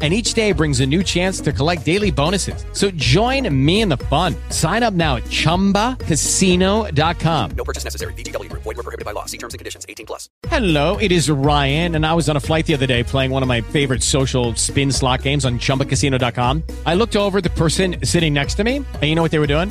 and each day brings a new chance to collect daily bonuses. So join me in the fun. Sign up now at ChumbaCasino.com. No purchase necessary. Group. Void were prohibited by law. See terms and conditions. 18 plus. Hello, it is Ryan, and I was on a flight the other day playing one of my favorite social spin slot games on ChumbaCasino.com. I looked over at the person sitting next to me, and you know what they were doing?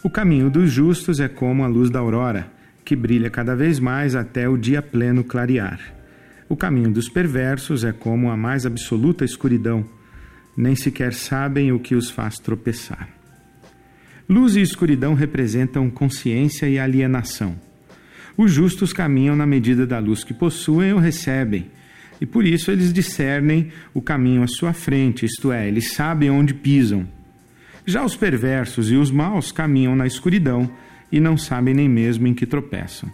O caminho dos justos é como a luz da aurora, que brilha cada vez mais até o dia pleno clarear. O caminho dos perversos é como a mais absoluta escuridão, nem sequer sabem o que os faz tropeçar. Luz e escuridão representam consciência e alienação. Os justos caminham na medida da luz que possuem ou recebem, e por isso eles discernem o caminho à sua frente, isto é, eles sabem onde pisam. Já os perversos e os maus caminham na escuridão e não sabem nem mesmo em que tropeçam.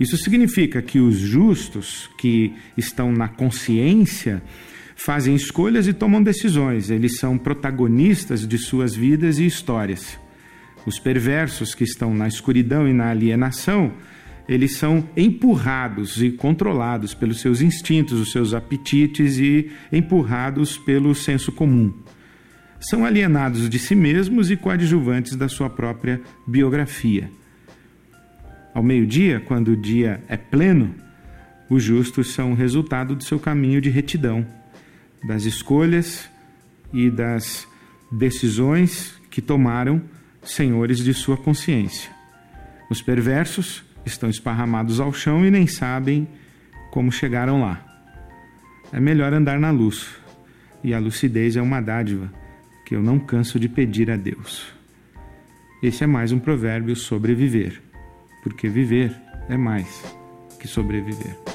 Isso significa que os justos, que estão na consciência, fazem escolhas e tomam decisões, eles são protagonistas de suas vidas e histórias. Os perversos, que estão na escuridão e na alienação, eles são empurrados e controlados pelos seus instintos, os seus apetites e empurrados pelo senso comum. São alienados de si mesmos e coadjuvantes da sua própria biografia. Ao meio-dia, quando o dia é pleno, os justos são o resultado do seu caminho de retidão, das escolhas e das decisões que tomaram senhores de sua consciência. Os perversos estão esparramados ao chão e nem sabem como chegaram lá. É melhor andar na luz, e a lucidez é uma dádiva que eu não canso de pedir a Deus. Esse é mais um provérbio sobre viver porque viver é mais que sobreviver.